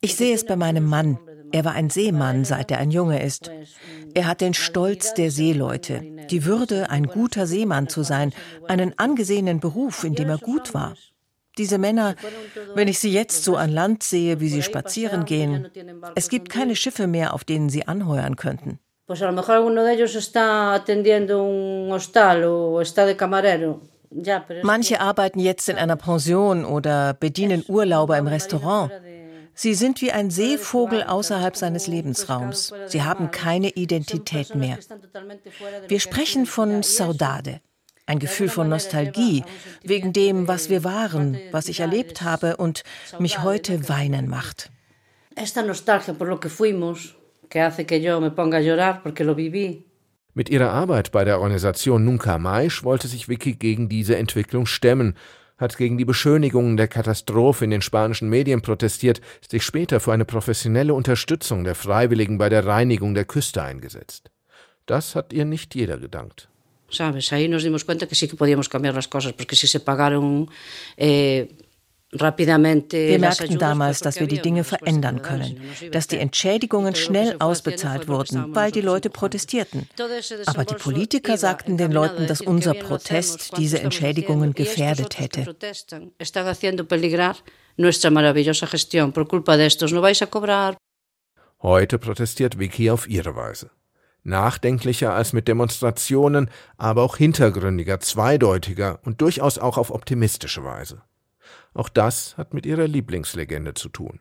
Ich sehe es bei meinem Mann. Er war ein Seemann, seit er ein Junge ist. Er hat den Stolz der Seeleute, die Würde, ein guter Seemann zu sein, einen angesehenen Beruf, in dem er gut war. Diese Männer, wenn ich sie jetzt so an Land sehe, wie sie spazieren gehen, es gibt keine Schiffe mehr, auf denen sie anheuern könnten. Pues a lo mejor alguno de ellos está atendiendo un hostal o está de camarero. Manche arbeiten jetzt in einer Pension oder bedienen Urlauber im Restaurant. Sie sind wie ein Seevogel außerhalb seines Lebensraums. Sie haben keine Identität mehr. Wir sprechen von Saudade, ein Gefühl von Nostalgie wegen dem, was wir waren, was ich erlebt habe und mich heute weinen macht. Esta nostalgia por lo que fuimos, que hace que yo me ponga a llorar porque lo viví. Mit ihrer Arbeit bei der Organisation Nunca Mais wollte sich Vicky gegen diese Entwicklung stemmen, hat gegen die Beschönigungen der Katastrophe in den spanischen Medien protestiert, sich später für eine professionelle Unterstützung der Freiwilligen bei der Reinigung der Küste eingesetzt. Das hat ihr nicht jeder gedankt. Sabes, ahí nos dimos cuenta que sí que podíamos cambiar las cosas, porque si se pagaron eh, wir merkten damals, dass wir die Dinge verändern können, dass die Entschädigungen schnell ausbezahlt wurden, weil die Leute protestierten. Aber die Politiker sagten den Leuten, dass unser Protest diese Entschädigungen gefährdet hätte. Heute protestiert Vicky auf ihre Weise. Nachdenklicher als mit Demonstrationen, aber auch hintergründiger, zweideutiger und durchaus auch auf optimistische Weise. Auch das hat mit ihrer Lieblingslegende zu tun.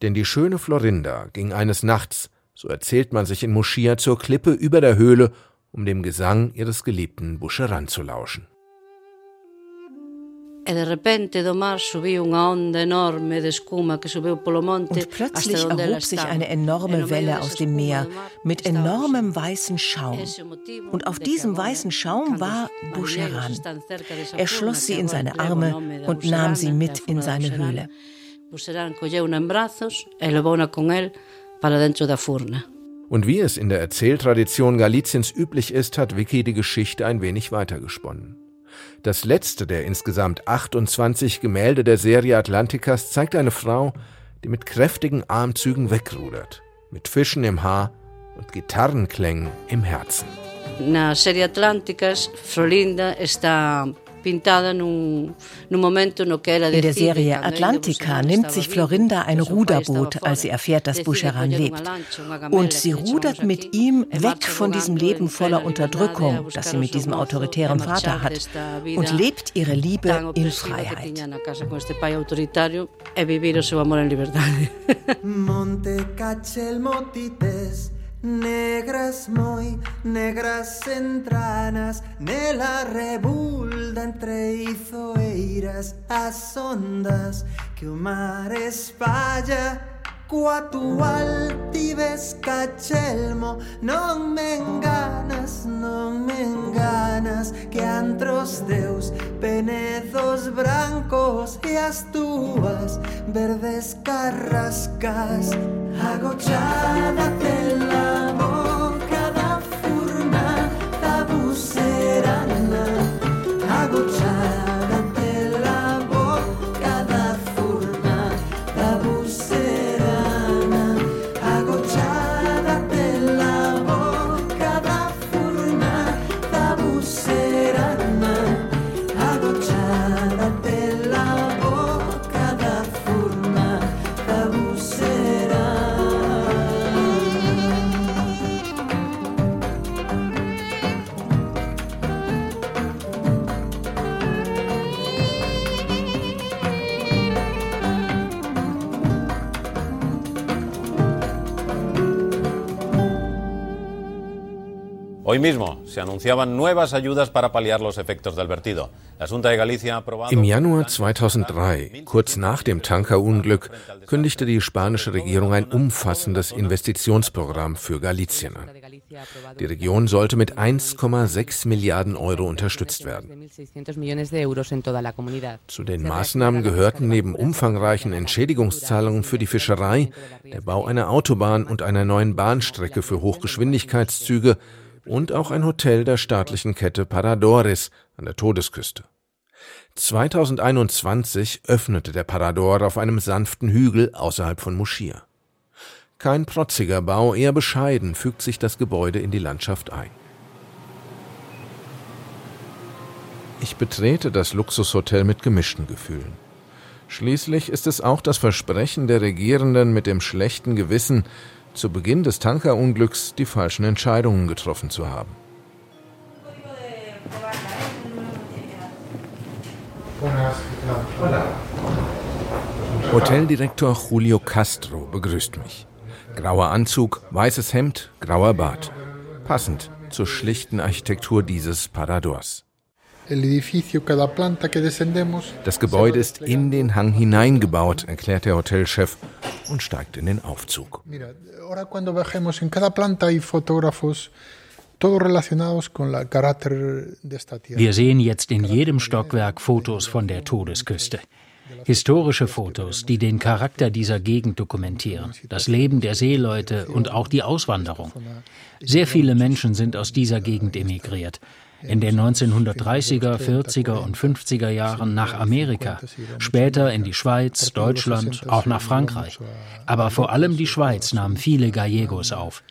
Denn die schöne Florinda ging eines Nachts, so erzählt man sich in Moschia, zur Klippe über der Höhle, um dem Gesang ihres geliebten Buscheran zu lauschen. E und plötzlich erhob sich eine enorme Welle aus dem Meer mit enormem weißen Schaum. Und auf diesem weißen Schaum war Boucheran. Er schloss sie in seine Arme und nahm sie mit in seine Höhle. Und wie es in der Erzähltradition Galiciens üblich ist, hat Vicky die Geschichte ein wenig weitergesponnen. Das letzte der insgesamt 28 Gemälde der Serie Atlanticas zeigt eine Frau, die mit kräftigen Armzügen wegrudert, mit Fischen im Haar und Gitarrenklängen im Herzen. Na Serie Atlanticas, Florinda está in der Serie Atlantica nimmt sich Florinda ein Ruderboot, als sie erfährt, dass Boucheran lebt. Und sie rudert mit ihm weg von diesem Leben voller Unterdrückung, das sie mit diesem autoritären Vater hat, und lebt ihre Liebe in Freiheit. Monte Negras moi, negras entranas Nela rebulda entre izoeiras As ondas que o mar espalla Coa tu altives cachelmo. Non me enganas, non me enganas. Que antros deus penezos brancos E as túas verdes carrascas agochada pela boca Hoy mismo se anunciaban nuevas ayudas para paliar los efectos del vertido. La Junta de Galicia ha aprobado Im Januar 2003, kurz nach dem Tankerunglück, kündigte die spanische Regierung ein umfassendes Investitionsprogramm für Galicien an. Die Region sollte mit 1,6 Milliarden Euro unterstützt werden. Zu den Maßnahmen gehörten neben umfangreichen Entschädigungszahlungen für die Fischerei der Bau einer Autobahn und einer neuen Bahnstrecke für Hochgeschwindigkeitszüge und auch ein Hotel der staatlichen Kette Paradores an der Todesküste. 2021 öffnete der Parador auf einem sanften Hügel außerhalb von Moschir. Kein protziger Bau, eher bescheiden fügt sich das Gebäude in die Landschaft ein. Ich betrete das Luxushotel mit gemischten Gefühlen. Schließlich ist es auch das Versprechen der Regierenden mit dem schlechten Gewissen, zu Beginn des Tankerunglücks die falschen Entscheidungen getroffen zu haben. Hoteldirektor Julio Castro begrüßt mich. Grauer Anzug, weißes Hemd, grauer Bart. Passend zur schlichten Architektur dieses Paradors. Das Gebäude ist in den Hang hineingebaut, erklärt der Hotelchef und steigt in den Aufzug. Wir sehen jetzt in jedem Stockwerk Fotos von der Todesküste. Historische Fotos, die den Charakter dieser Gegend dokumentieren, das Leben der Seeleute und auch die Auswanderung. Sehr viele Menschen sind aus dieser Gegend emigriert. In den 1930er, 40er und 50er Jahren nach Amerika, später in die Schweiz, Deutschland, auch nach Frankreich. Aber vor allem die Schweiz nahm viele Gallegos auf.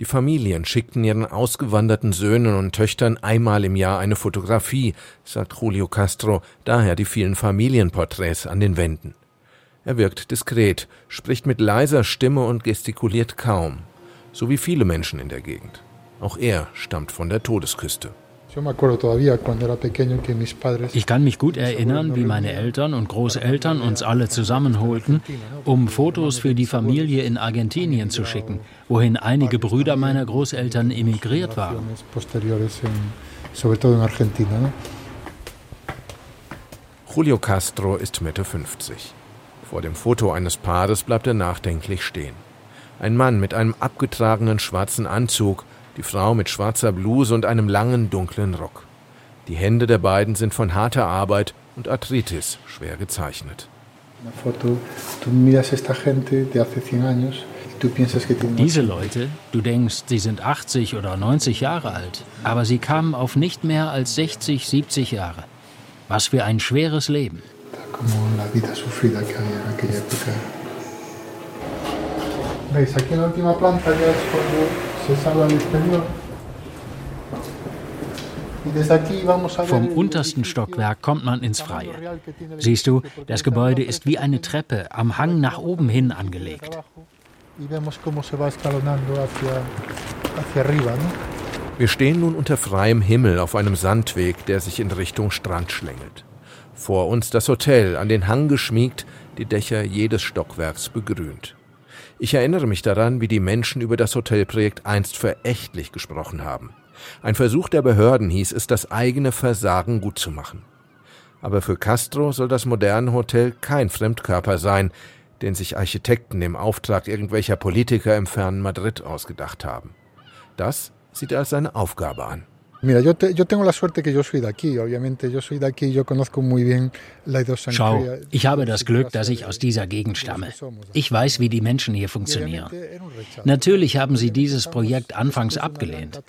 Die Familien schickten ihren ausgewanderten Söhnen und Töchtern einmal im Jahr eine Fotografie, sagt Julio Castro, daher die vielen Familienporträts an den Wänden. Er wirkt diskret, spricht mit leiser Stimme und gestikuliert kaum, so wie viele Menschen in der Gegend. Auch er stammt von der Todesküste. Ich kann mich gut erinnern, wie meine Eltern und Großeltern uns alle zusammenholten, um Fotos für die Familie in Argentinien zu schicken, wohin einige Brüder meiner Großeltern emigriert waren. Julio Castro ist Mitte 50. Vor dem Foto eines Paares bleibt er nachdenklich stehen. Ein Mann mit einem abgetragenen schwarzen Anzug, die Frau mit schwarzer Bluse und einem langen dunklen Rock. Die Hände der beiden sind von harter Arbeit und Arthritis schwer gezeichnet. Diese Leute, du denkst, sie sind 80 oder 90 Jahre alt, aber sie kamen auf nicht mehr als 60, 70 Jahre. Was für ein schweres Leben. ¿Veis? Aquí en la última planta ya es cuando se sale al exterior. Vom untersten Stockwerk kommt man ins Freie. Siehst du, das Gebäude ist wie eine Treppe am Hang nach oben hin angelegt. Wir stehen nun unter freiem Himmel auf einem Sandweg, der sich in Richtung Strand schlängelt. Vor uns das Hotel, an den Hang geschmiegt, die Dächer jedes Stockwerks begrünt. Ich erinnere mich daran, wie die Menschen über das Hotelprojekt einst verächtlich gesprochen haben. Ein Versuch der Behörden hieß es, das eigene Versagen gutzumachen. Aber für Castro soll das moderne Hotel kein Fremdkörper sein, den sich Architekten im Auftrag irgendwelcher Politiker im fernen Madrid ausgedacht haben. Das sieht er als seine Aufgabe an. Mira, yo, te, yo tengo la suerte que yo soy de aquí, obviamente. Yo soy de aquí, yo conozco muy bien la Schau, ich habe das Glück, dass ich aus dieser Gegend stamme. Ich weiß, wie die Menschen hier funktionieren. Natürlich haben sie dieses Projekt anfangs abgelehnt.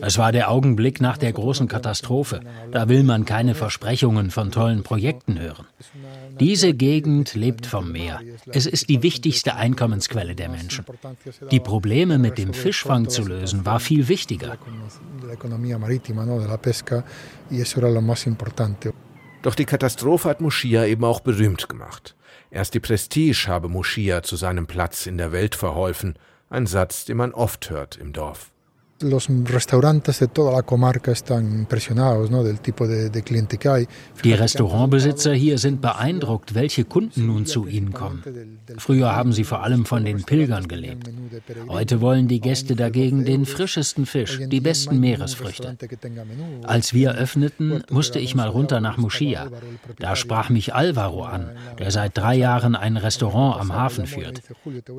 Es war der Augenblick nach der großen Katastrophe. Da will man keine Versprechungen von tollen Projekten hören. Diese Gegend lebt vom Meer. Es ist die wichtigste Einkommensquelle der Menschen. Die Probleme mit dem Fischfang zu lösen, war viel wichtiger. Doch die Katastrophe hat Moschia eben auch berühmt gemacht. Erst die Prestige habe Moschia zu seinem Platz in der Welt verholfen, ein Satz, den man oft hört im Dorf. Los restaurantes de toda la comarca están impresionados ¿no? del tipo de, de cliente que hay. Die Restaurantbesitzer hier sind beeindruckt, welche Kunden nun zu ihnen kommen. Früher haben sie vor allem von den Pilgern gelebt. Heute wollen die Gäste dagegen den frischesten Fisch, die besten Meeresfrüchte. Als wir öffneten, musste ich mal runter nach Moschia. Da sprach mich Alvaro an, der seit drei Jahren ein Restaurant am Hafen führt.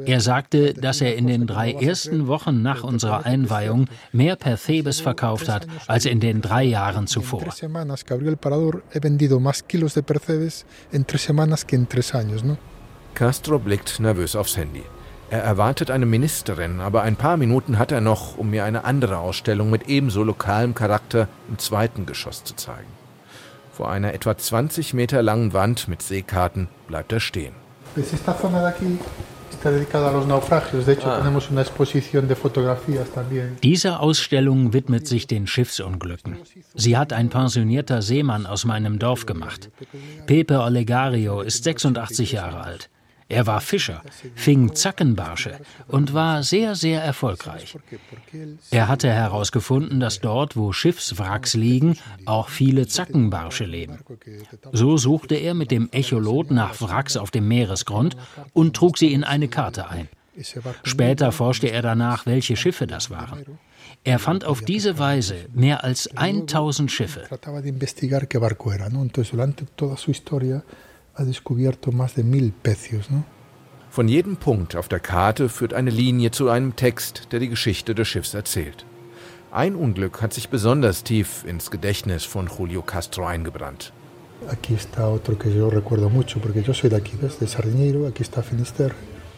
Er sagte, dass er in den drei ersten Wochen nach unserer Einweihung mehr Percebes verkauft hat als in den drei Jahren zuvor. Castro blickt nervös aufs Handy. Er erwartet eine Ministerin, aber ein paar Minuten hat er noch, um mir eine andere Ausstellung mit ebenso lokalem Charakter im zweiten Geschoss zu zeigen. Vor einer etwa 20 Meter langen Wand mit Seekarten bleibt er stehen. Diese Ausstellung widmet sich den Schiffsunglücken. Sie hat ein pensionierter Seemann aus meinem Dorf gemacht. Pepe Olegario ist 86 Jahre alt. Er war Fischer, fing Zackenbarsche und war sehr, sehr erfolgreich. Er hatte herausgefunden, dass dort, wo Schiffswracks liegen, auch viele Zackenbarsche leben. So suchte er mit dem Echolot nach Wracks auf dem Meeresgrund und trug sie in eine Karte ein. Später forschte er danach, welche Schiffe das waren. Er fand auf diese Weise mehr als 1000 Schiffe ha descubierto más de mil pecios. ¿no? Von jedem Punkt auf der Karte führt eine Linie zu einem Text, der die Geschichte des Schiffs erzählt. Ein Unglück hat sich besonders tief ins Gedächtnis von Julio Castro eingebrannt.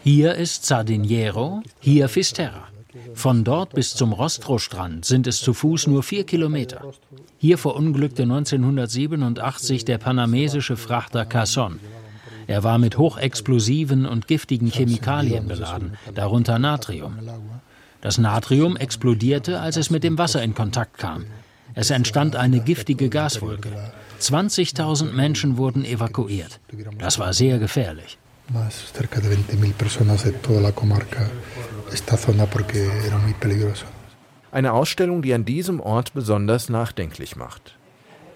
Hier ist Sardiniero, hier Fisterra. Von dort bis zum Rostro-Strand sind es zu Fuß nur vier Kilometer. Hier verunglückte 1987 der panamesische Frachter Casson. Er war mit hochexplosiven und giftigen Chemikalien beladen, darunter Natrium. Das Natrium explodierte, als es mit dem Wasser in Kontakt kam. Es entstand eine giftige Gaswolke. 20.000 Menschen wurden evakuiert. Das war sehr gefährlich esta zona porque era muy peligroso. Eine Ausstellung, die an diesem Ort besonders nachdenklich macht.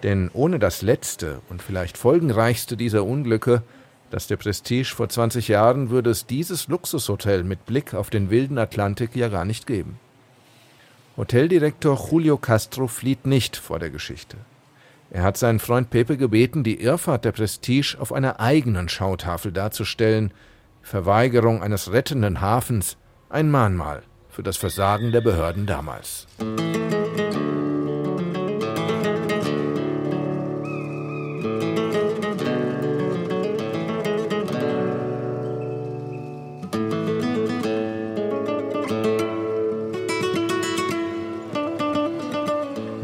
Denn ohne das letzte und vielleicht folgenreichste dieser Unglücke, das der Prestige vor 20 Jahren, würde es dieses Luxushotel mit Blick auf den wilden Atlantik ja gar nicht geben. Hoteldirektor Julio Castro flieht nicht vor der Geschichte. Er hat seinen Freund Pepe gebeten, die Irrfahrt der Prestige auf einer eigenen Schautafel darzustellen, Verweigerung eines rettenden Hafens, ein Mahnmal für das Versagen der Behörden damals.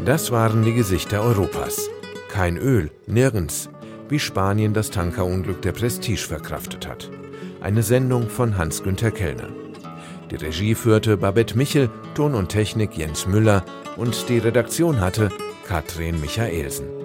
Das waren die Gesichter Europas. Kein Öl, nirgends, wie Spanien das Tankerunglück der Prestige verkraftet hat. Eine Sendung von Hans-Günter Kellner. Die Regie führte Babette Michel, Ton und Technik Jens Müller und die Redaktion hatte Katrin Michaelsen.